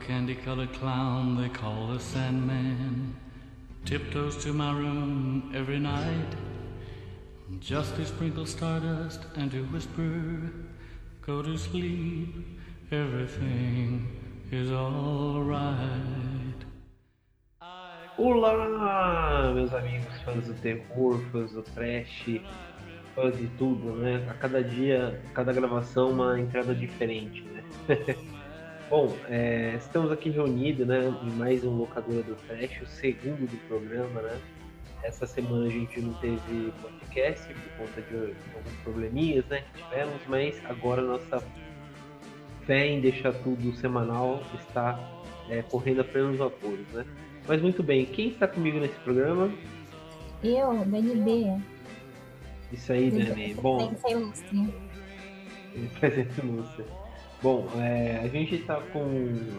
candy colored clown they call the Sandman tiptoes to my room every night just to sprinkle stardust and to whisper, Go to sleep, everything is alright. Olá, meus amigos fãs do terror, fãs do trash, fãs de tudo, né? A cada dia, cada gravação, uma entrada diferente, né? Bom, é, estamos aqui reunidos, né, em mais um Locadora do Trash, o segundo do programa, né? Essa semana a gente não teve podcast por conta de, alguns probleminhas, né, que tivemos, mas agora nossa fé em deixar tudo semanal está é, correndo a plenos vapores, né? Mas muito bem, quem está comigo nesse programa? Eu, Dani B. Isso aí, Dani. Bom. Presença ilustre. Presença ilustre. Bom, é, a gente está com.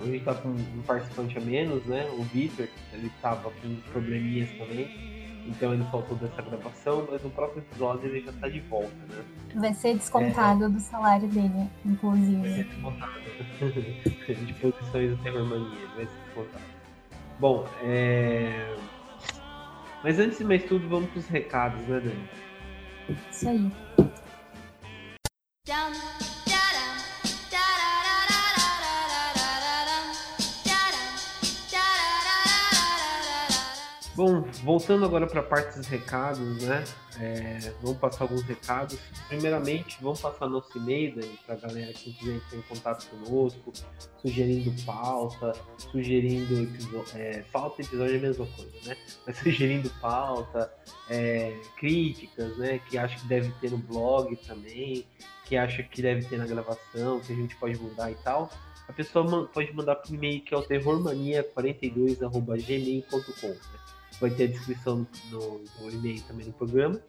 A gente tá com um participante a menos, né? O Victor, ele estava com probleminhas também. Então ele faltou dessa gravação, mas no próximo episódio ele já está de volta, né? Vai ser descontado é... do salário dele, inclusive. Vai ser descontado. de posições do Terror Mania, vai ser descontado. Bom, é... Mas antes de mais tudo, vamos para os recados, né, Dani? Isso aí. Bom, voltando agora para a parte dos recados, né? É, vamos passar alguns recados. Primeiramente, vamos passar nosso e-mail para a galera que quiser entrar em contato conosco, sugerindo pauta, sugerindo episódio. É, episódio é a mesma coisa, né? Mas sugerindo pauta, é, críticas, né? Que acha que deve ter no blog também, que acha que deve ter na gravação, que a gente pode mudar e tal. A pessoa pode mandar para o e-mail que é o terrormania42.gmail.com. Né? Vai ter a descrição no, no e-mail também no programa.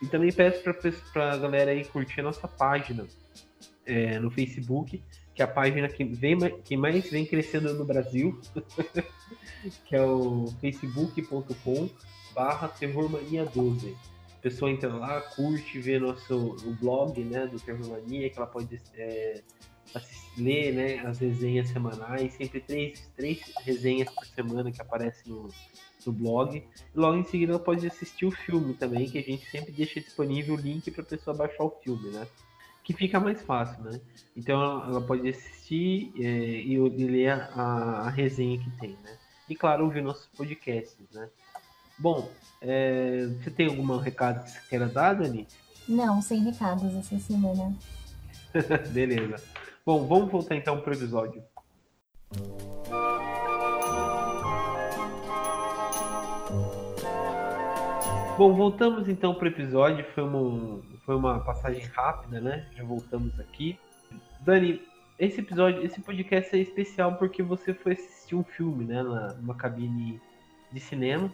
E também peço para a galera aí curtir a nossa página é, no Facebook, que é a página que, vem, que mais vem crescendo no Brasil, que é o facebook.com barra terrormania12. A pessoa entra lá, curte, vê nosso o blog né, do Terrormania, que ela pode é, assistir, ler né, as resenhas semanais, sempre três, três resenhas por semana que aparecem no, no blog. E logo em seguida ela pode assistir o filme também, que a gente sempre deixa disponível o link para a pessoa baixar o filme, né? Que fica mais fácil, né? Então ela pode assistir é, e, e, ler a, a, resenha que tem, né? E claro, ouvir nossos podcasts, né? Bom, é, você tem algum recado que você queira dar, Dani? Não, sem recados essa semana. Beleza. Bom, vamos voltar então para o episódio. Bom, voltamos então para o episódio. Foi uma, foi uma passagem rápida, né? Já voltamos aqui. Dani, esse episódio, esse podcast é especial porque você foi assistir um filme, né? Na, numa cabine de cinema.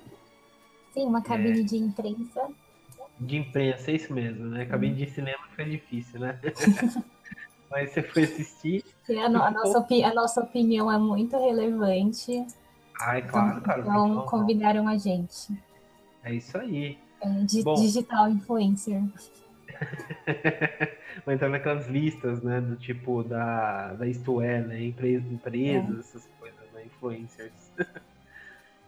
Sim, uma cabine é... de imprensa. De imprensa, é isso mesmo, né? Cabine de cinema foi difícil, né? Mas você foi assistir. A, no, a, nossa, opi a nossa opinião é muito relevante. Ah, é claro, cara. Então convidaram a gente. É isso aí. É, di Bom, digital influencer. Vai entrar naquelas listas, né? Do tipo da, da Isto É, né? Empresas, empresas é. essas coisas, né? Influencers.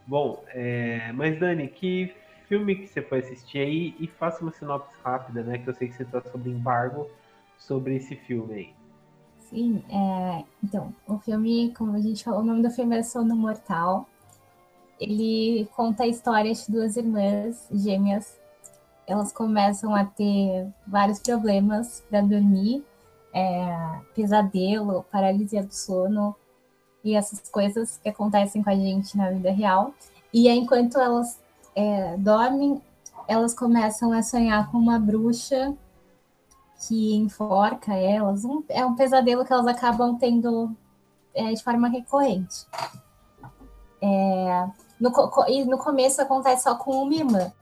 Bom, é... mas Dani, que filme que você foi assistir aí? E faça uma sinopse rápida, né? Que eu sei que você está sobre embargo sobre esse filme aí. Sim, é... então, o filme, como a gente falou, o nome do filme é Sono Mortal ele conta a história de duas irmãs gêmeas. Elas começam a ter vários problemas para dormir, é, pesadelo, paralisia do sono e essas coisas que acontecem com a gente na vida real. E enquanto elas é, dormem, elas começam a sonhar com uma bruxa que enforca elas. Um, é um pesadelo que elas acabam tendo é, de forma recorrente. É, no, e no começo acontece só com uma irmã.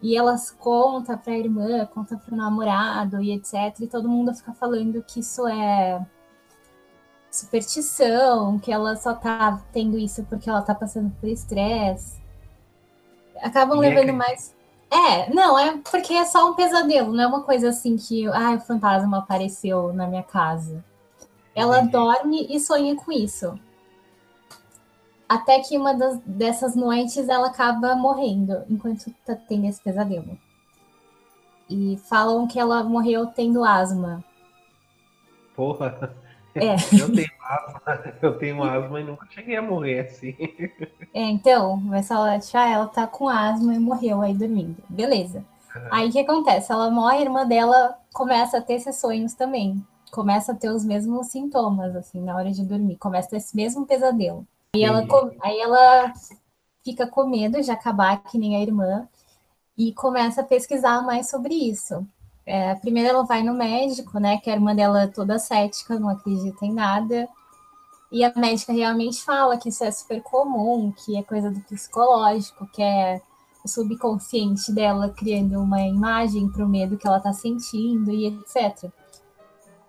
E elas conta para a irmã, conta para o namorado e etc. E todo mundo fica falando que isso é superstição, que ela só tá tendo isso porque ela tá passando por estresse. Acabam e levando é mais. É, não, é porque é só um pesadelo, não é uma coisa assim que, ah, o fantasma apareceu na minha casa. Ela dorme e sonha com isso. Até que uma das, dessas noites ela acaba morrendo enquanto tá tendo esse pesadelo. E falam que ela morreu tendo asma. Porra. É. Eu tenho asma, eu tenho asma e nunca cheguei a morrer assim. É, então, mas ela, ah, ela tá com asma e morreu aí dormindo. Beleza. Aí o que acontece? Ela morre, a irmã dela começa a ter esses sonhos também. Começa a ter os mesmos sintomas, assim, na hora de dormir. Começa a ter esse mesmo pesadelo. Aí ela, aí ela fica com medo de acabar que nem a irmã e começa a pesquisar mais sobre isso. É, primeiro ela vai no médico, né? Que a irmã dela é toda cética, não acredita em nada. E a médica realmente fala que isso é super comum, que é coisa do psicológico, que é o subconsciente dela criando uma imagem para o medo que ela está sentindo e etc.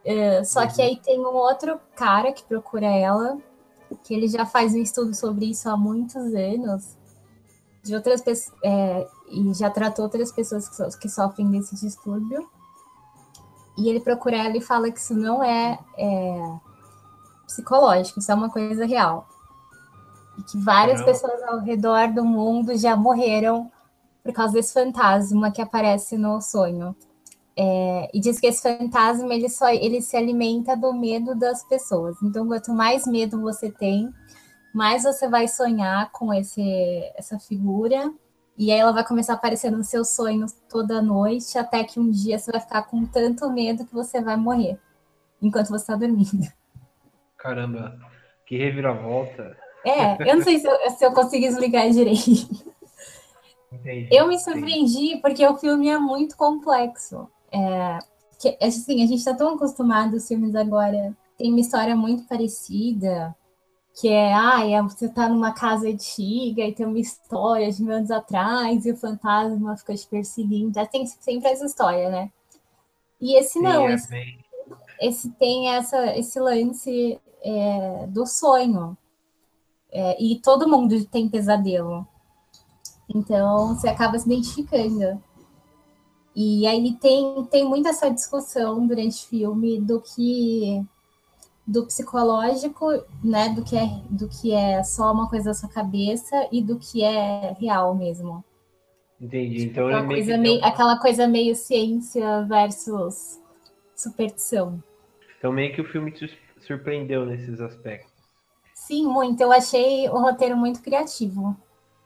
É, só que aí tem um outro cara que procura ela, que ele já faz um estudo sobre isso há muitos anos, de outras é, e já tratou outras pessoas que, so, que, sofrem desse distúrbio. E ele procura ela e fala que isso não é, é psicológico, isso é uma coisa real. E que várias pessoas ao redor do mundo já morreram por causa desse fantasma que aparece no sonho. É, e diz que esse fantasma ele só ele se alimenta do medo das pessoas. Então, quanto mais medo você tem, mais você vai sonhar com esse, essa figura. E aí ela vai começar a aparecer nos seus sonhos toda noite, até que um dia você vai ficar com tanto medo que você vai morrer enquanto você está dormindo. Caramba, que reviravolta. É, eu não sei se eu, se eu consegui explicar direito. Entendi, eu me surpreendi entendi. porque o filme é muito complexo. É, que, assim, a gente está tão acostumado, os filmes agora tem uma história muito parecida, que é, ah, é, você está numa casa antiga e tem uma história de mil anos atrás e o fantasma fica te perseguindo. Já tem sempre essa história, né? E esse não, Sim, é esse, bem... esse, tem essa, esse lance é, do sonho. É, e todo mundo tem pesadelo. Então, você acaba se identificando. E aí tem, tem muita essa discussão durante o filme do que do psicológico, né, do que é do que é só uma coisa da sua cabeça e do que é real mesmo. Entendi. Então aquela, é coisa meio, aquela coisa meio ciência versus superstição. Então meio que o filme te surpreendeu nesses aspectos. Sim, muito. Eu achei o roteiro muito criativo.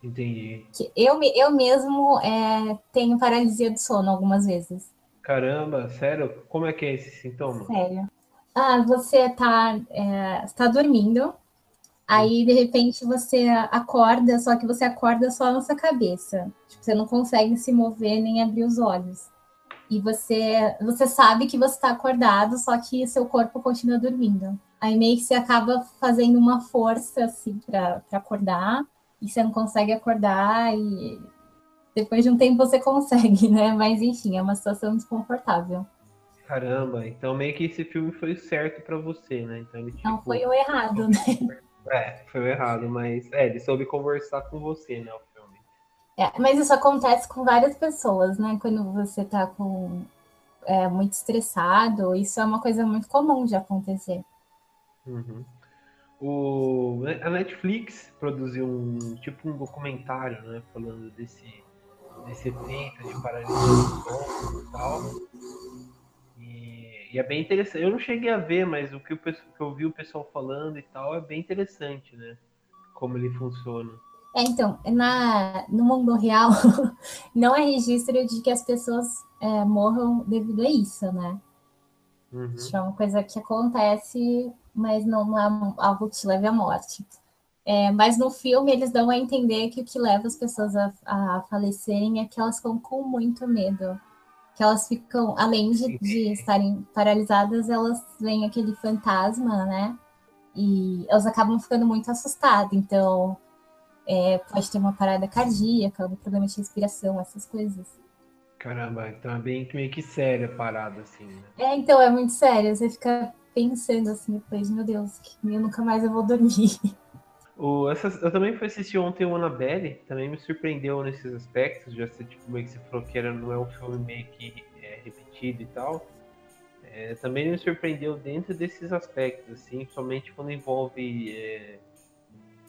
Entendi. Que eu, eu mesmo é, tenho paralisia do sono algumas vezes. Caramba, sério? Como é que é esse sintoma? Sério. Ah, você tá, é, tá dormindo, aí de repente você acorda, só que você acorda só na sua cabeça. Tipo, você não consegue se mover nem abrir os olhos. E você, você sabe que você está acordado, só que seu corpo continua dormindo. Aí meio que você acaba fazendo uma força assim para acordar e você não consegue acordar e depois de um tempo você consegue, né? Mas enfim, é uma situação desconfortável. Caramba, então meio que esse filme foi certo para você, né? Então ele, tipo, não foi o errado, né? É, foi o errado, mas é, ele soube conversar com você, né? O filme. É, mas isso acontece com várias pessoas, né? Quando você tá com é, muito estressado, isso é uma coisa muito comum de acontecer. Uhum. O, a Netflix produziu um tipo um documentário, né, falando desse, desse efeito de paralisia do e tal. E, e, é bem interessante. Eu não cheguei a ver, mas o que, o, que eu vi o pessoal falando e tal é bem interessante, né? Como ele funciona. É, então, na, no mundo real, não é registro de que as pessoas é, morram devido a isso, né? Uhum. Isso é uma coisa que acontece mas não é algo que te leve à morte. É, mas no filme eles dão a entender que o que leva as pessoas a, a falecerem é que elas ficam com muito medo. Que elas ficam, além de, de estarem paralisadas, elas veem aquele fantasma, né? E elas acabam ficando muito assustadas. Então, é, pode ter uma parada cardíaca, um problema de respiração, essas coisas. Caramba, então é bem meio que séria a parada, assim, né? É, então, é muito sério. Você fica pensando assim depois, meu Deus, eu nunca mais eu vou dormir. O, eu também fui assistir ontem o Annabelle, também me surpreendeu nesses aspectos, já sei, tipo, meio que você falou que era, não é um filme meio que é, repetido e tal. É, também me surpreendeu dentro desses aspectos, assim, somente quando envolve é,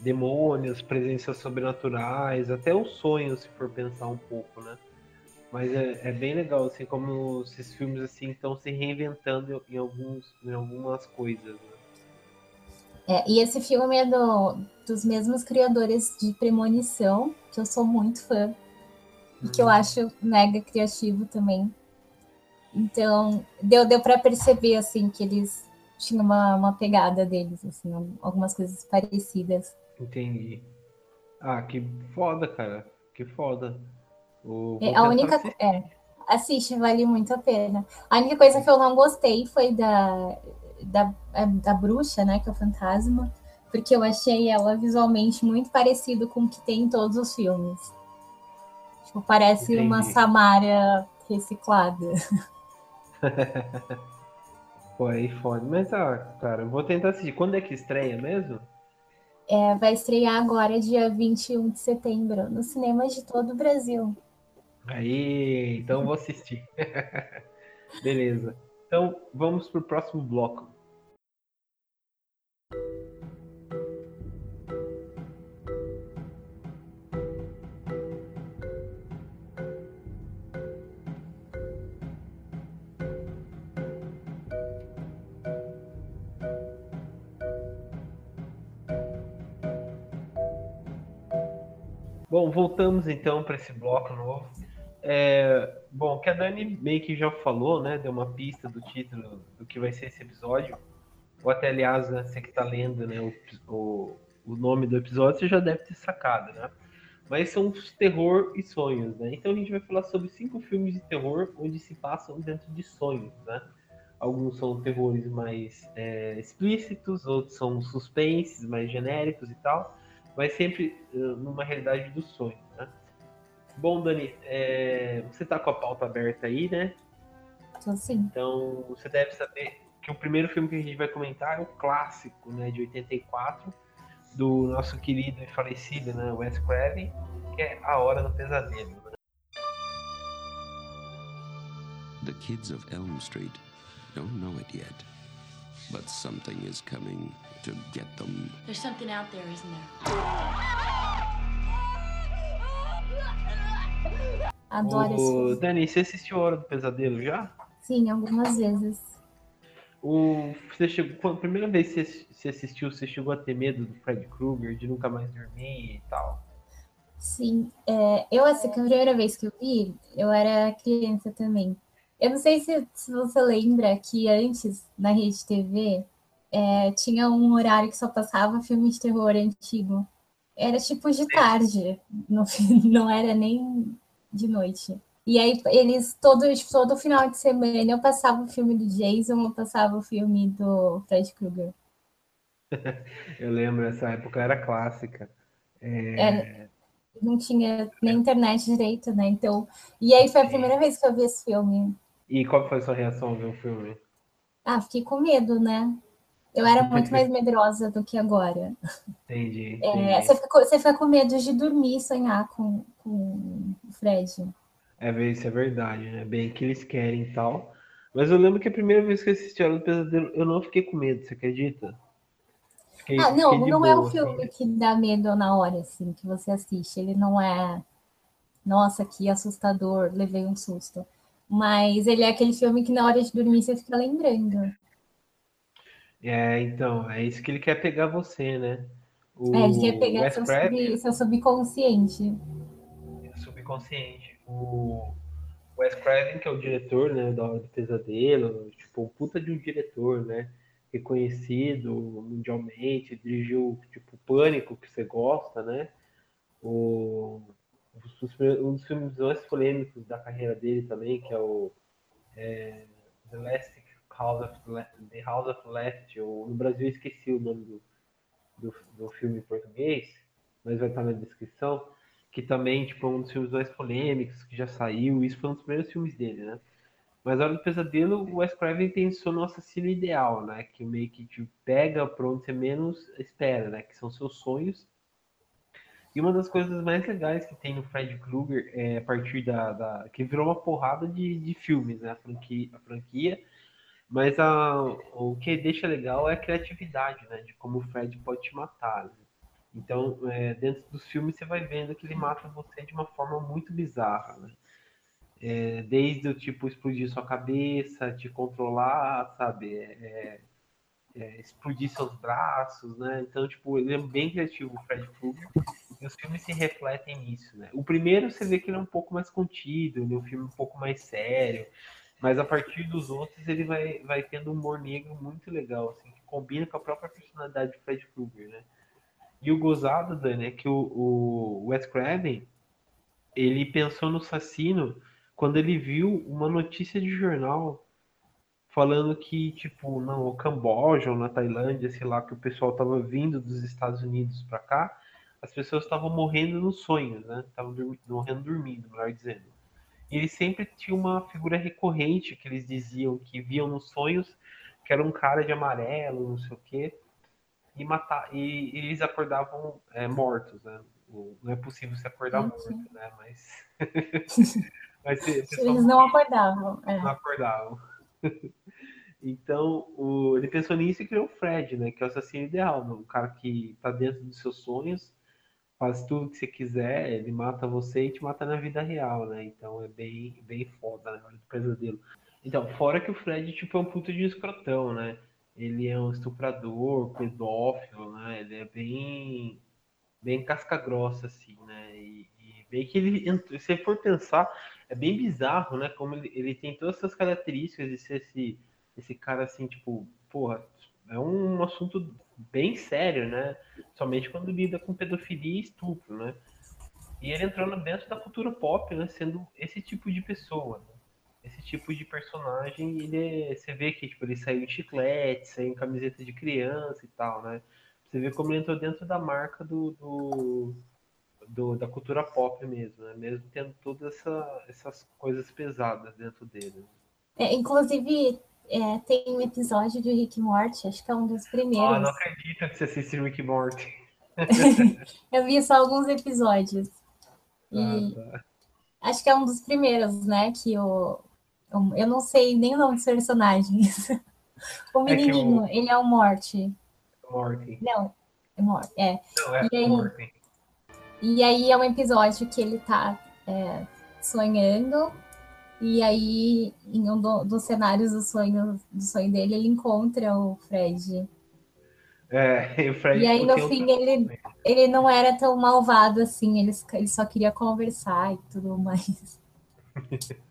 demônios, presenças sobrenaturais, até os sonhos, se for pensar um pouco, né? Mas é, é bem legal, assim, como esses filmes assim estão se reinventando em, alguns, em algumas coisas. Né? É, e esse filme é do, dos mesmos criadores de Premonição, que eu sou muito fã, e que eu uhum. acho mega criativo também. Então, deu, deu para perceber, assim, que eles tinham uma, uma pegada deles, assim, algumas coisas parecidas. Entendi. Ah, que foda, cara. Que foda. O, é, a única. É, assiste, vale muito a pena. A única coisa que eu não gostei foi da, da, é, da bruxa, né? Que é o fantasma. Porque eu achei ela visualmente muito parecido com o que tem em todos os filmes. Tipo, parece Entendi. uma Samara reciclada. Pô, aí foda. Mas, ah, cara, eu vou tentar assistir. Quando é que estreia mesmo? É, vai estrear agora, dia 21 de setembro, nos cinemas de todo o Brasil. Aí, então vou assistir. Beleza. Então vamos pro próximo bloco. Bom, voltamos então para esse bloco novo. É, bom, que a Dani meio que já falou, né? Deu uma pista do título do que vai ser esse episódio. Ou até, aliás, né, você que está lendo né, o, o, o, nome do episódio, você já deve ter sacado, né? Mas são os terror e sonhos, né? Então a gente vai falar sobre cinco filmes de terror onde se passam dentro de sonhos, né? Alguns são terrores mais é, explícitos, outros são suspenses mais genéricos e tal mas sempre uh, numa realidade do sonho? Bom, Dani, é, você está com a pauta aberta aí, né? Tô sim. Então, você deve saber que o primeiro filme que a gente vai comentar é o clássico, né, de 84, do nosso querido e falecido, né, Wes Craven, que é A Hora do Pesadelo. Né? The kids of Elm Street don't know it yet, but something is coming to get them. There's something out there, isn't there? Adoro o... esse Dani, você assistiu Hora do Pesadelo já? Sim, algumas vezes. O... Você chegou... Quando a primeira vez que você assistiu, você chegou a ter medo do Fred Krueger, de nunca mais dormir e tal? Sim, é, eu assim, a primeira vez que eu vi, eu era criança também. Eu não sei se, se você lembra que antes, na Rede TV, é, tinha um horário que só passava filme de terror antigo. Era tipo de tarde, não, não era nem de noite. E aí eles, todo, todo final de semana, eu passava o filme do Jason, eu passava o filme do Fred Krueger. eu lembro, essa época era clássica. É... Era, não tinha nem internet direito, né? Então, e aí foi a primeira vez que eu vi esse filme. E qual foi a sua reação ao ver o filme? Ah, fiquei com medo, né? Eu era muito mais medrosa do que agora. Entendi. É, entendi. É, você, fica, você fica com medo de dormir e sonhar com, com o Fred. É, isso é verdade, né? Bem que eles querem e tal. Mas eu lembro que a primeira vez que eu assisti a Hora do Pesadelo, eu não fiquei com medo, você acredita? Fiquei, ah, não, não boa, é um filme assim. que dá medo na hora, assim, que você assiste. Ele não é, nossa, que assustador, levei um susto. Mas ele é aquele filme que na hora de dormir você fica lembrando. É, então, é isso que ele quer pegar você, né? O é, ele quer pegar seu, sub, seu, subconsciente. Subconsciente. O Wes Craven, que é o diretor, né, da Hora do Pesadelo, tipo, um puta de um diretor, né? Reconhecido mundialmente, dirigiu, tipo, Pânico, que você gosta, né? O, um dos filmes mais polêmicos da carreira dele também, que é o é, The Last House of The House of Left, ou no Brasil eu esqueci o nome do, do, do, filme em português, mas vai estar na descrição, que também tipo, é um dos filmes mais polêmicos, que já saiu, isso foi um dos primeiros filmes dele, né? Mas Hora do Pesadelo, o Wes Craven pensou no assassino ideal, né? Que meio que te pega pra onde você menos espera, né? Que são seus sonhos. E uma das coisas mais legais que tem no Fred Krueger é a partir da, da que virou uma porrada de, de filmes, né? A franquia, a franquia mas a, o que deixa legal é a criatividade, né? De como o Fred pode te matar. Né? Então, é, dentro dos filmes, você vai vendo que ele mata você de uma forma muito bizarra, né? É, desde o tipo explodir sua cabeça, te controlar, sabe? É, é, explodir seus braços, né? Então, tipo, ele é bem criativo, o Fred Krueger, e os filmes se refletem nisso, né? O primeiro você vê que ele é um pouco mais contido, ele é um filme um pouco mais sério, mas a partir dos outros ele vai, vai tendo um humor negro muito legal, assim, que combina com a própria personalidade do Fred Krueger, né? E o gozado, Dani, é que o, o Wes Craven, ele pensou no assassino quando ele viu uma notícia de jornal falando que, tipo, no Camboja ou na Tailândia, sei lá, que o pessoal tava vindo dos Estados Unidos para cá, as pessoas estavam morrendo nos sonhos, né? Estavam morrendo dormindo, melhor dizendo. E ele sempre tinha uma figura recorrente que eles diziam que viam nos sonhos, que era um cara de amarelo, não sei o quê e matar e, e eles acordavam é, mortos, né? Não é possível se acordar morto, né? Mas, Mas eles não acordavam. É. Não acordavam. Então, o, ele pensou nisso e criou o Fred, né? Que é o assassino ideal, né? o cara que tá dentro dos seus sonhos, faz tudo que você quiser, ele mata você e te mata na vida real, né? Então é bem, bem foda, né? do pesadelo. Então, fora que o Fred, tipo, é um puto de escrotão, né? Ele é um estuprador, pedófilo, né? Ele é bem, bem casca grossa, assim, né? E, e bem que ele, se for pensar, é bem bizarro, né? Como ele, ele tem todas essas características de ser esse, esse cara, assim, tipo, porra, é um assunto bem sério, né? Somente quando lida com pedofilia e estupro, né? E ele entrando dentro da cultura pop, né? Sendo esse tipo de pessoa, né? Esse tipo de personagem, ele é, você vê que tipo, ele saiu em chiclete, saiu em camiseta de criança e tal, né? Você vê como ele entrou dentro da marca do, do, do da cultura pop mesmo, né? Mesmo tendo todas essa, essas coisas pesadas dentro dele. Né? É, inclusive, é, tem um episódio de Rick Morty, acho que é um dos primeiros. Ah, não acredito que você assiste Rick Morty. eu vi só alguns episódios. E ah, tá. acho que é um dos primeiros, né? Que o, eu não sei nem o nome dos personagens. o menininho, é o... ele é o Morte. Morte. Não, é Morte. É. Não, é e aí, Morte. E aí é um episódio que ele tá é, sonhando. E aí, em um do, dos cenários do sonho, do sonho dele, ele encontra o Fred. É, o Fred e aí, no fim, ele, ele não era tão malvado assim, ele, ele só queria conversar e tudo mais.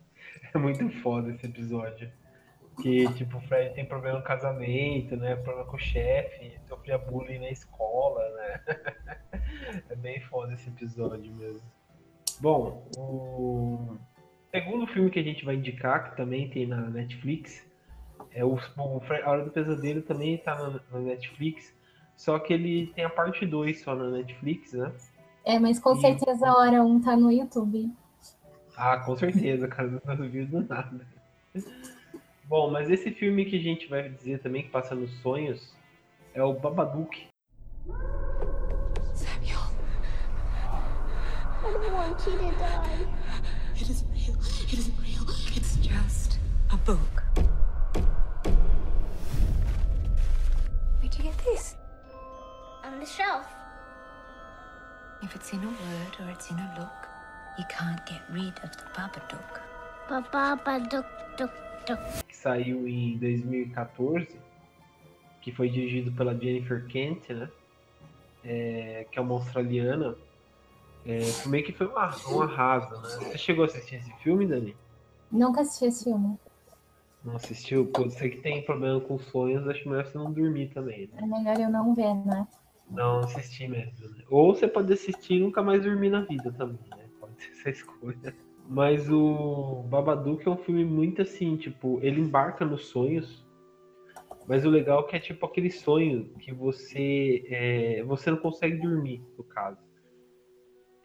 É muito foda esse episódio. Que, tipo, o Fred tem problema no casamento, né? Problema com o chefe, sofria bullying na escola, né? é bem foda esse episódio mesmo. Bom, o segundo filme que a gente vai indicar, que também tem na Netflix, é o, o A Hora do Pesadelo também tá na, na Netflix, só que ele tem a parte 2 só na Netflix, né? É, mas com e... certeza a hora 1 um tá no YouTube. Ah, com certeza, cara, não duvido do nada. Bom, mas esse filme que a gente vai dizer também que passa nos sonhos é o Babadook. Samuel. I don't want you to die. It isn't real. It isn't real. It's just a book. Where'd you get this? On the shelf. If it's in a word or it's in a look, You can't get rid of the Babadook. Babadook, duk, duk. Que saiu em 2014, que foi dirigido pela Jennifer Kent, né? É, que é uma australiana. É, meio que foi uma, um arraso, né? Você chegou a assistir esse filme, Dani? Nunca assisti esse filme. Não assistiu? Pô, você que tem problema com sonhos, acho melhor você não dormir também. Né? É melhor eu não ver, né? Não assistir mesmo. Né? Ou você pode assistir e nunca mais dormir na vida também, né? essa escolha. Mas o Babadook é um filme muito assim, tipo, ele embarca nos sonhos, mas o legal é que é tipo aquele sonho que você é, você não consegue dormir, no caso.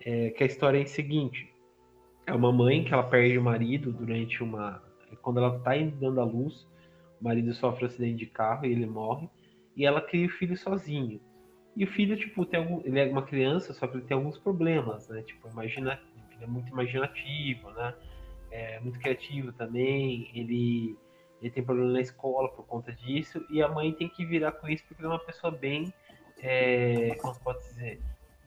É, que a história é a seguinte: é uma mãe que ela perde o marido durante uma. Quando ela tá dando a luz, o marido sofre um acidente de carro e ele morre, e ela cria o filho sozinho. E o filho, tipo, tem algum, ele é uma criança, só que ele tem alguns problemas, né? Tipo, imagina, ele é muito imaginativo, né? É muito criativo também, ele, ele tem problema na escola por conta disso, e a mãe tem que virar com isso porque ele é uma pessoa bem é, como pode dizer,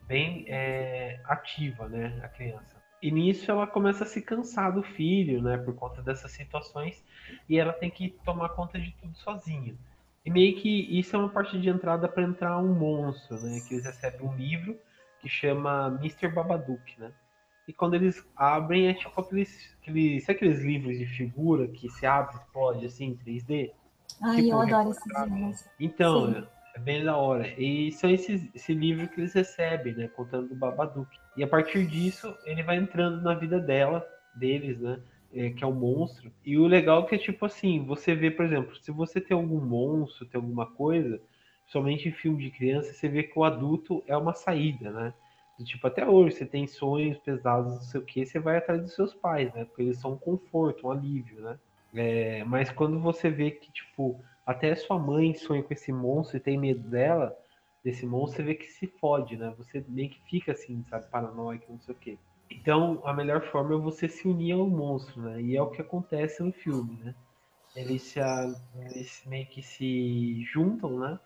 bem é, ativa, né, a criança. E nisso ela começa a se cansar do filho, né, por conta dessas situações, e ela tem que tomar conta de tudo sozinha. E meio que isso é uma parte de entrada para entrar um monstro, né, que eles recebem um livro que chama Mr. Babadook, né? E quando eles abrem, é tipo aqueles, aqueles, sabe aqueles livros de figura que se abre, explode assim em 3D? Ai, Tipo, eu adoro esses livros. Então, Sim. é bem da hora. E são esses, esse livro que eles recebem, né? Contando do Babadook. E a partir disso, ele vai entrando na vida dela, deles, né? é, que é o monstro. E o legal é que é tipo assim, você vê, por exemplo, se você tem algum monstro, tem alguma coisa, somente em filme de criança, você vê que o adulto é uma saída, né? Do tipo, até hoje, você tem sonhos pesados, não sei o que, você vai atrás dos seus pais, né? Porque eles são um conforto, um alívio, né? É, mas quando você vê que, tipo, até sua mãe sonha com esse monstro e tem medo dela, desse monstro, você vê que se fode, né? Você meio que fica assim, sabe, paranoico, não sei o quê. Então, a melhor forma é você se unir ao monstro, né? E é o que acontece no filme, né? Eles, se, eles meio que se juntam, né?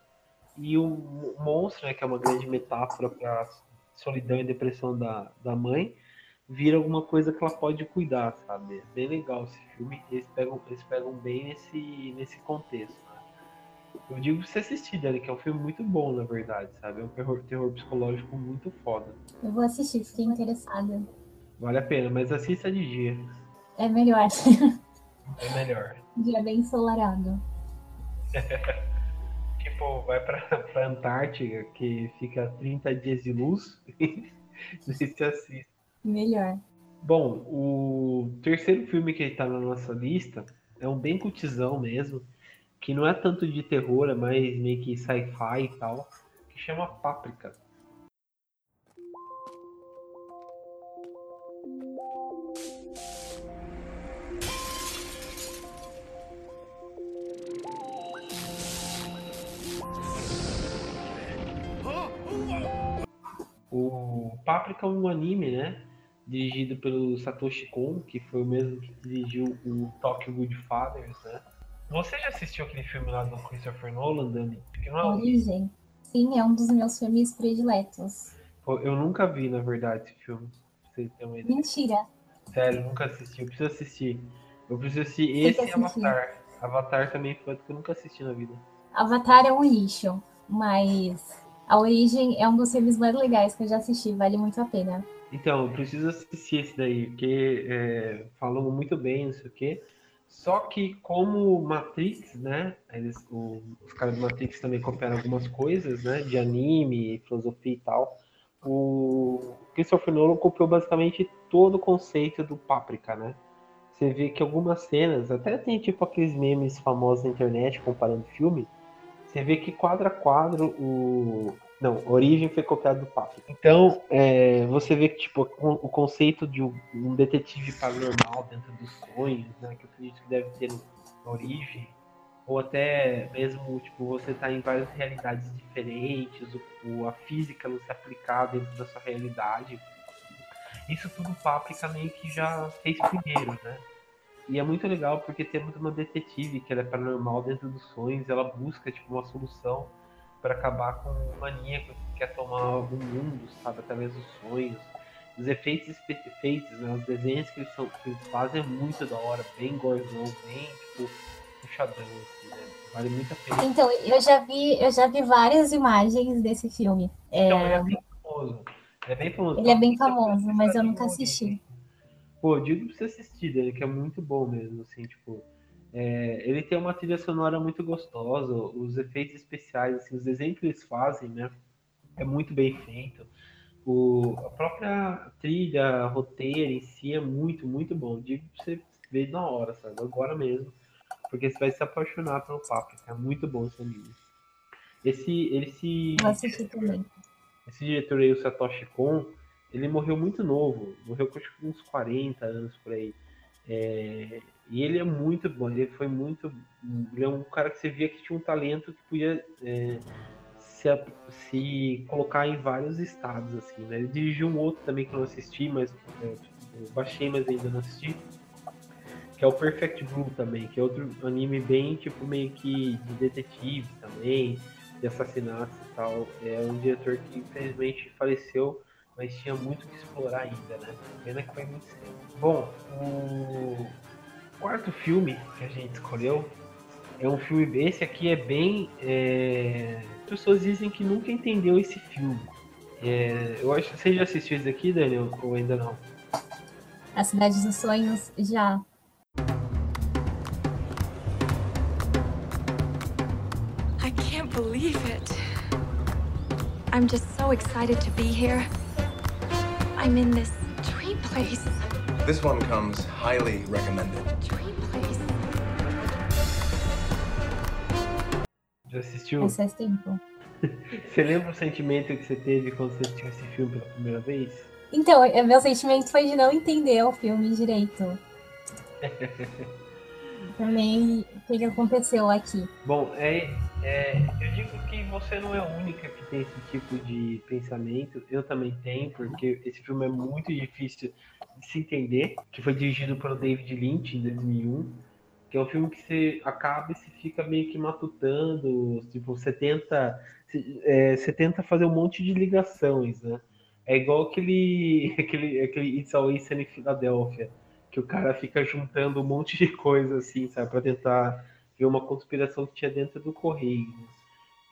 E o monstro, né, que é uma grande metáfora para solidão e depressão da, da mãe, vira alguma coisa que ela pode cuidar, sabe? É bem legal esse filme. Eles pegam, eles pegam bem nesse, nesse contexto. Né? Eu digo pra você assistir, Dani, que é um filme muito bom, na verdade, sabe? É um terror, terror psicológico muito foda. Eu vou assistir, fiquei interessada. Vale a pena, mas assista de dia. É melhor. É melhor. Dia bem ensolarado. Tipo, vai pra, pra Antártica, que fica 30 dias de luz, e se assiste. Melhor. Bom, o terceiro filme que está na nossa lista é um bem cutizão mesmo, que não é tanto de terror, é mais meio que sci-fi e tal, que chama Páprica. O Páprica é um anime, né? Dirigido pelo Satoshi Kon, que foi o mesmo que dirigiu o Tokyo Goodfathers, né? Você já assistiu aquele filme lá do Christopher Nolan, Dani? Não é Origem. Sim, é um dos meus filmes prediletos. Eu nunca vi, na verdade, esse filme. Mentira. Sério, nunca assisti. Eu preciso assistir. Eu preciso assistir Tem esse. Avatar. Avatar também foi outro que eu nunca assisti na vida. Avatar é um lixo, mas a Origem é um dos filmes mais legais que eu já assisti, vale muito a pena. Então, eu preciso assistir esse daí, porque é, falou muito bem, não sei o quê. Só que como Matrix, né? Eles, o- os caras do Matrix também copiaram algumas coisas, né? De anime, filosofia e tal. O Christopher Nolan copiou basicamente todo o conceito do Páprica, né? Você vê que algumas cenas, até tem tipo aqueles memes famosos na internet comparando filme. Você vê que quadro a quadro o. Não, Origem foi copiado do Páprica. Então, é, você vê que tipo, o conceito de um detetive paranormal dentro dos sonhos, né? Que eu acredito que deve ter Origem. Ou até mesmo, tipo, você tá em várias realidades diferentes, o, o- a física não se aplicar dentro da sua realidade. Isso tudo o Páprica meio que já fez primeiro, né? E é muito legal porque temos uma detetive que ela é paranormal dentro dos sonhos, ela busca tipo uma solução para acabar com um maníaco que quer tomar o mundo, sabe, através dos sonhos. Os efeitos, efeitos né, os desenhos que eles, são, que eles fazem é muito da hora, bem gorzão, bem tipo puxadão, assim, né? Vale muito a pena. Então, eu já vi, eu já vi várias imagens desse filme. É, Então, ele é bem famoso. Ele é bem famoso. Ele é bem famoso, mas eu nunca o assisti. Pô, eu digo pra você assistir dele, que é muito bom mesmo, assim, tipo. é, ele tem uma trilha sonora muito gostosa, os efeitos especiais, assim, os desenhos que eles fazem, né? É muito bem feito. O, a própria trilha, roteiro em si é muito, muito bom. Digo pra você ver na hora, sabe? Agora mesmo. Porque você vai se apaixonar pelo papo. É muito bom esse anime. Esse, esse, também. esse diretor aí, o Satoshi Kon, ele morreu muito novo. Morreu com uns 40 anos por aí. É, e ele é muito bom. Ele foi muito. Ele é um cara que você via que tinha um talento que podia é, se, se colocar em vários estados, assim, né? Ele dirigiu um outro também que eu não assisti, mas é, eu baixei, mas ainda não assisti. Que é o Perfect Blue também, que é outro anime bem, tipo, meio que de detetive também. de assassinatos e tal. É um diretor que infelizmente faleceu, mas tinha muito que explorar ainda, né? Pena que foi muito cedo. Bom, o quarto filme que a gente escolheu é um filme. Esse aqui é bem. É... As pessoas dizem que nunca entendeu esse filme. É... Eu acho que você já assistiu esse aqui, Daniel, ou ainda não? A Cidade dos Sonhos já. I can't believe it. I'm just so excited to be here. I'm in this dream place. This one comes highly recommended. Dream place. Já assistiu? Esse faz tempo. Você lembra o sentimento que você teve quando você assistiu esse filme pela primeira vez? Então, é- meu sentimento foi de não entender o filme direito. Também o que que aconteceu aqui. Bom, é, é, eu digo que você não é a única que tem esse tipo de pensamento. Eu também tenho, porque esse filme é muito difícil de se entender. Que foi dirigido pelo David Lynch em 2001. Que é um filme que você acaba e você fica meio que matutando. Tipo, você tenta, é, você tenta fazer um monte de ligações, né? É igual aquele, aquele, aquele It's Always em Filadélfia, que o cara fica juntando um monte de coisa assim, sabe, para tentar ver uma conspiração que tinha dentro do correio.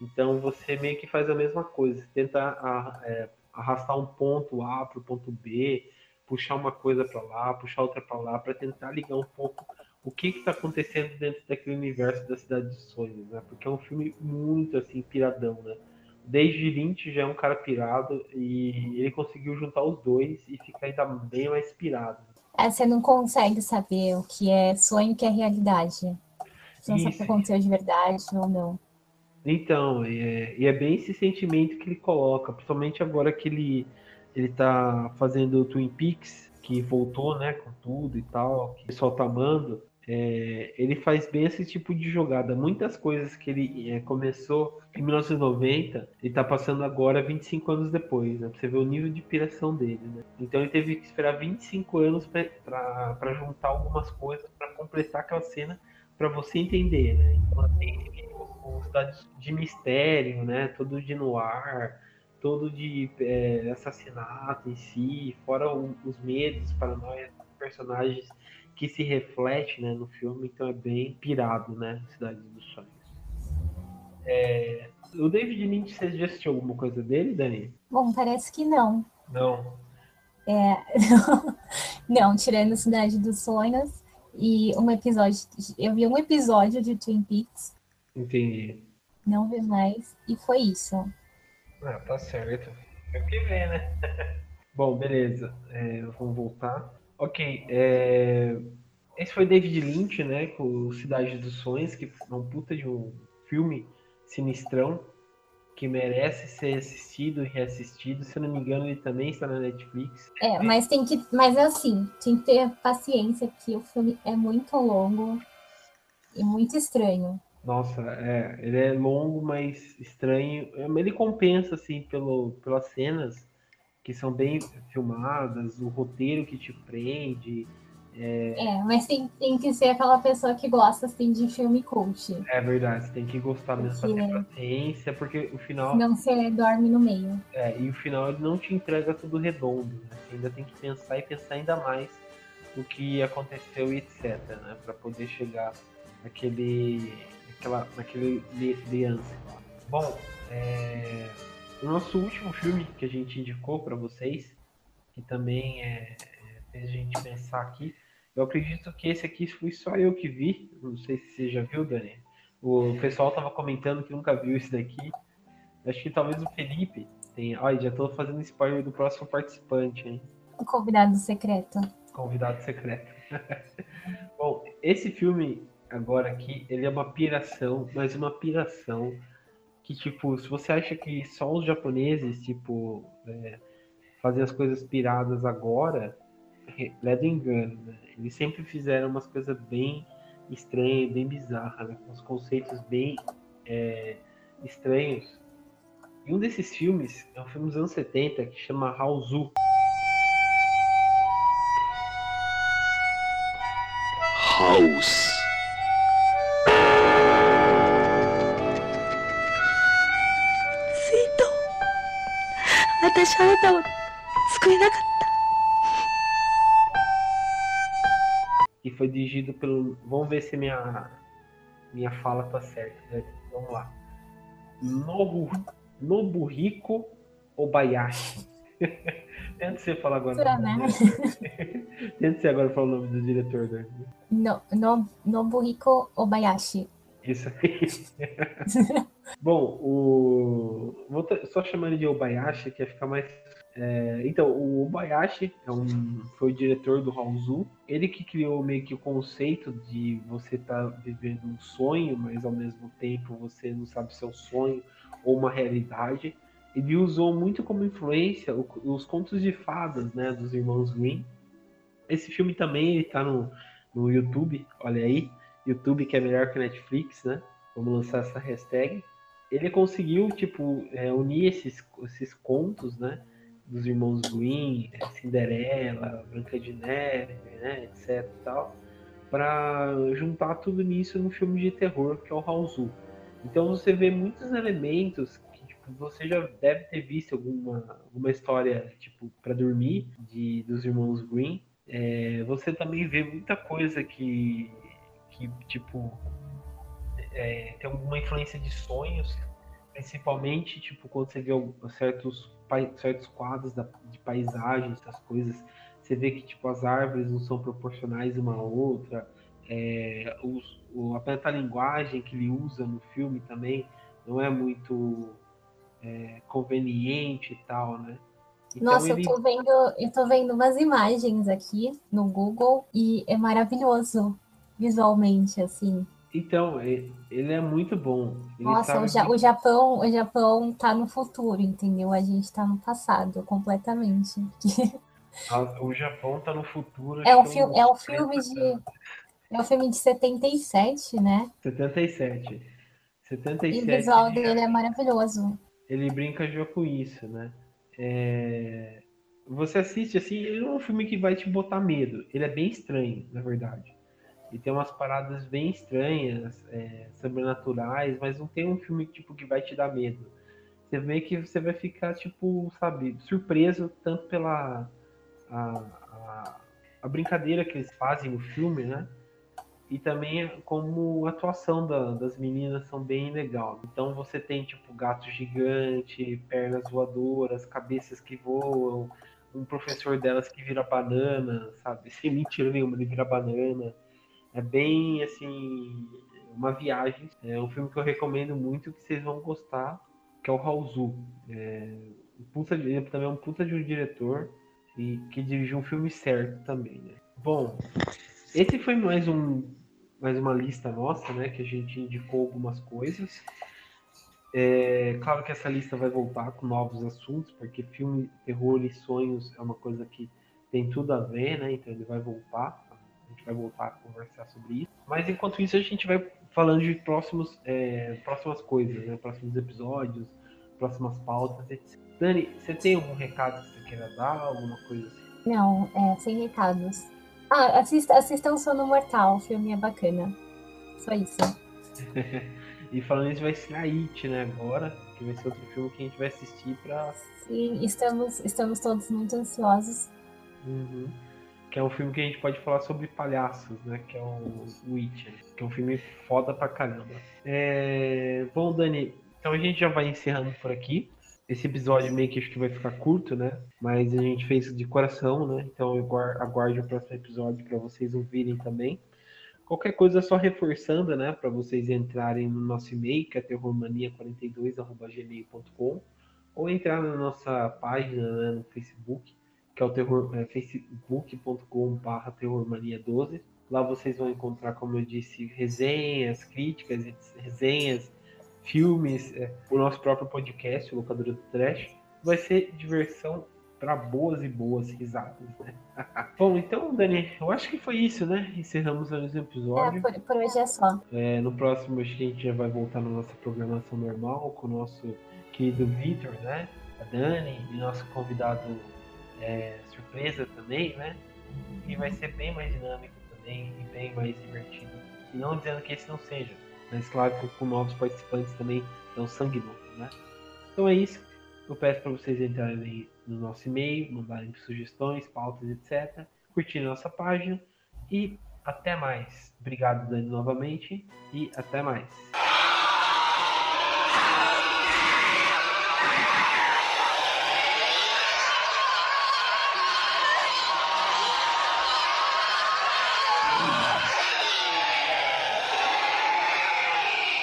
Então você meio que faz a mesma coisa, você tenta é, arrastar um ponto A para o ponto B, puxar uma coisa para lá, puxar outra para lá, para tentar ligar um pouco o que está acontecendo dentro daquele universo da Cidade dos Sonhos, né? Porque é um filme muito assim piradão, né? Desde Lynch já é um cara pirado e ele conseguiu juntar os dois e fica ainda bem mais pirado. É, você não consegue saber o que é sonho e o que é realidade. Você não sabe o que aconteceu de verdade ou não. Então, e é, e é bem esse sentimento que ele coloca, principalmente agora que ele, ele tá fazendo o Twin Peaks, que voltou, né, com tudo e tal, que o pessoal tá amando. É, ele faz bem esse tipo de jogada. Muitas coisas que ele é, começou em 1990, ele tá passando agora 25 anos depois, né? Pra você ver o nível de piração dele, né? Então ele teve que esperar 25 anos para juntar algumas coisas para completar aquela cena para você entender, né? Então tem o cidade de mistério, né? Todo de noir, todo de é, assassinato em si, fora o- os medos, paranoias dos personagens que se reflete né, no filme, então é bem pirado, né? Cidade dos Sonhos. É, o David Lynch, você já assistiu alguma coisa dele, Dani? Bom, parece que não. Não. Não, tirando Cidade dos Sonhos e um episódio. Eu vi um episódio de Twin Peaks, Entendi. não vi mais, e foi isso. Ah, tá certo. É o que vê, né? Bom, beleza. É, vamos voltar. Ok. é, Esse foi David Lynch, né? Com Cidade dos Sonhos, que é um puta de um filme sinistrão que merece ser assistido e reassistido. Se eu não me engano, ele também está na Netflix. É, mas tem que. Mas é assim, tem que ter paciência, que o filme é muito longo e muito estranho. Nossa, é, ele é longo, mas estranho. Ele compensa, assim, pelo, pelas cenas que são bem filmadas, o roteiro que te prende. É, mas tem, tem que ser aquela pessoa que gosta assim de filme cult. É verdade, tem que gostar mesmo pra Porque- ter paciência, porque o final. Senão você dorme no meio. É, e o final ele não te entrega tudo redondo. Né? Você ainda tem que pensar e pensar ainda mais o que aconteceu e etc, né? Pra poder chegar naquele. Naquela, naquele lance. Bom, é, o nosso último filme que a gente indicou pra vocês, que também é, é, fez a gente pensar aqui, eu acredito que esse aqui fui só eu que vi. Não sei se você já viu, Dani. O pessoal tava comentando que nunca viu esse daqui. Acho que talvez o Felipe tenha. Olha, já tô fazendo spoiler do próximo participante, hein? O convidado secreto. Convidado secreto. Bom, esse filme agora aqui, ele é uma piração, mas uma piração que, tipo, se você acha que só os japoneses, tipo, é, fazem as coisas piradas agora, Ledo engano, né? Eles sempre fizeram umas coisas bem estranhas, bem bizarras, né? uns conceitos bem é, estranhos. E um desses filmes é um filme dos anos 70 que chama Raulzu. House. Suiton. 私あなたを救えなかった。Que foi dirigido pelo. Vamos ver se minha, minha fala tá certa. né? Vamos lá. Nobu, Nobuhiko Obayashi. Tenta você falar agora. Será, né? Tenta você agora falar o nome do diretor, né? No, no, Nobuhiko Obayashi. Isso aí. Bom, o. Vou só chamar ele de Obayashi, que ia ficar mais. É, Então, o Obayashi é um... foi o diretor do Raozu. Ele que criou meio que o conceito de você estar vivendo um sonho, mas ao mesmo tempo você não sabe se é um sonho ou uma realidade. Ele usou muito como influência os contos de fadas, né, dos irmãos Grimm. Esse filme também ele tá no, no YouTube, olha aí. YouTube que é melhor que Netflix, né? Vamos lançar essa hashtag. Ele conseguiu, tipo, é, unir esses, esses contos, né? Dos irmãos Green, Cinderela, Branca de Neve, né? Etc tal. Pra juntar tudo nisso num filme de terror que é o Raozu. Então você vê muitos elementos que tipo, você já deve ter visto alguma, alguma história, tipo, para dormir, de, dos irmãos Green. É, você também vê muita coisa que, que tipo, é, tem alguma influência de sonhos, principalmente, tipo, quando você vê certos, certos quadros da- de paisagens, essas coisas, você vê que, tipo, as árvores não são proporcionais uma à outra, é, os, o, a metalinguagem que ele usa no filme também não é muito é, conveniente e tal, né? Então Nossa, ele- eu tô vendo, eu tô vendo umas imagens aqui no Google e é maravilhoso visualmente, assim. Então, e- ele é muito bom. Ele Nossa, o, Ja- que- o Japão, o Japão tá no futuro, entendeu? A gente tá no passado, completamente. O Japão tá no futuro. É um que filme, é um filme 30 de, é um filme de 77, né? 77. E 77. o visual dele é maravilhoso. Ele brinca já com isso, né? É, Você assiste assim, ele não é um filme que vai te botar medo. Ele é bem estranho, na verdade. E tem umas paradas bem estranhas, é, sobrenaturais, mas não tem um filme tipo que vai te dar medo. Você vê que você vai ficar, tipo, sabe, surpreso tanto pela a, a, a brincadeira que eles fazem no filme, né? E também como a atuação da- das meninas são bem legal. Então você tem tipo gato gigante, pernas voadoras, cabeças que voam, um professor delas que vira banana, sabe? Sem mentira nenhuma, ele vira banana. É bem assim, uma viagem. É um filme que eu recomendo muito que vocês vão gostar, que é o Raozu. É, puta, ele também é um puta de um diretor e que dirigiu um filme certo também, né? Bom, esse foi mais um mais uma lista nossa, né? Que a gente indicou algumas coisas. É, claro que essa lista vai voltar com novos assuntos, porque filme, terror e sonhos é uma coisa que tem tudo a ver, né? Então ele vai voltar. A gente vai voltar a conversar sobre isso. Mas enquanto isso a gente vai falando de próximos, é, próximas coisas, né? Próximos episódios, próximas pautas, etc. Dani, você tem algum recado que você queira dar? Alguma coisa assim? Não, é, sem recados. Ah, assista, assistam Sono Mortal, o filme é bacana. Só isso. E falando isso, vai estrear It, né, agora, que vai ser outro filme que a gente vai assistir pra. Sim, estamos, estamos todos muito ansiosos. Uhum. Que é um filme que a gente pode falar sobre palhaços, né? Que é o, o It, né, que é um filme foda pra caramba. É, Bom, Dani, então a gente já vai encerrando por aqui. Esse episódio meio que acho que vai ficar curto, né? Mas a gente fez de coração, né? Então eu guar- aguarde o próximo episódio pra vocês ouvirem também. Qualquer coisa só reforçando, né, para vocês entrarem no nosso e-mail, que é terrormania42@gmail.com, ou entrar na nossa página né, no Facebook, que é o terror, é, facebook.com/terrormania12. Lá vocês vão encontrar, como eu disse, resenhas, críticas, resenhas, filmes, é, o nosso próprio podcast, o Locadora do Trash. Vai ser diversão para boas e boas risadas, né? Bom, então, Dani, eu acho que foi isso, né? Encerramos mais um É, episódio. por, por hoje é só. É, no próximo, acho que a gente já vai voltar na nossa programação normal com o nosso querido Vitor, né? A Dani e nosso convidado é, surpresa também, né? E vai ser bem mais dinâmico também e bem mais divertido. E não dizendo que esse não seja, mas claro, com, com novos participantes também, então sangue novo, né? Então é isso. Eu peço para vocês entrarem no nosso e-mail, mandarem sugestões, pautas, etc. Curtirem nossa página e até mais. Obrigado, Dani, novamente e até mais.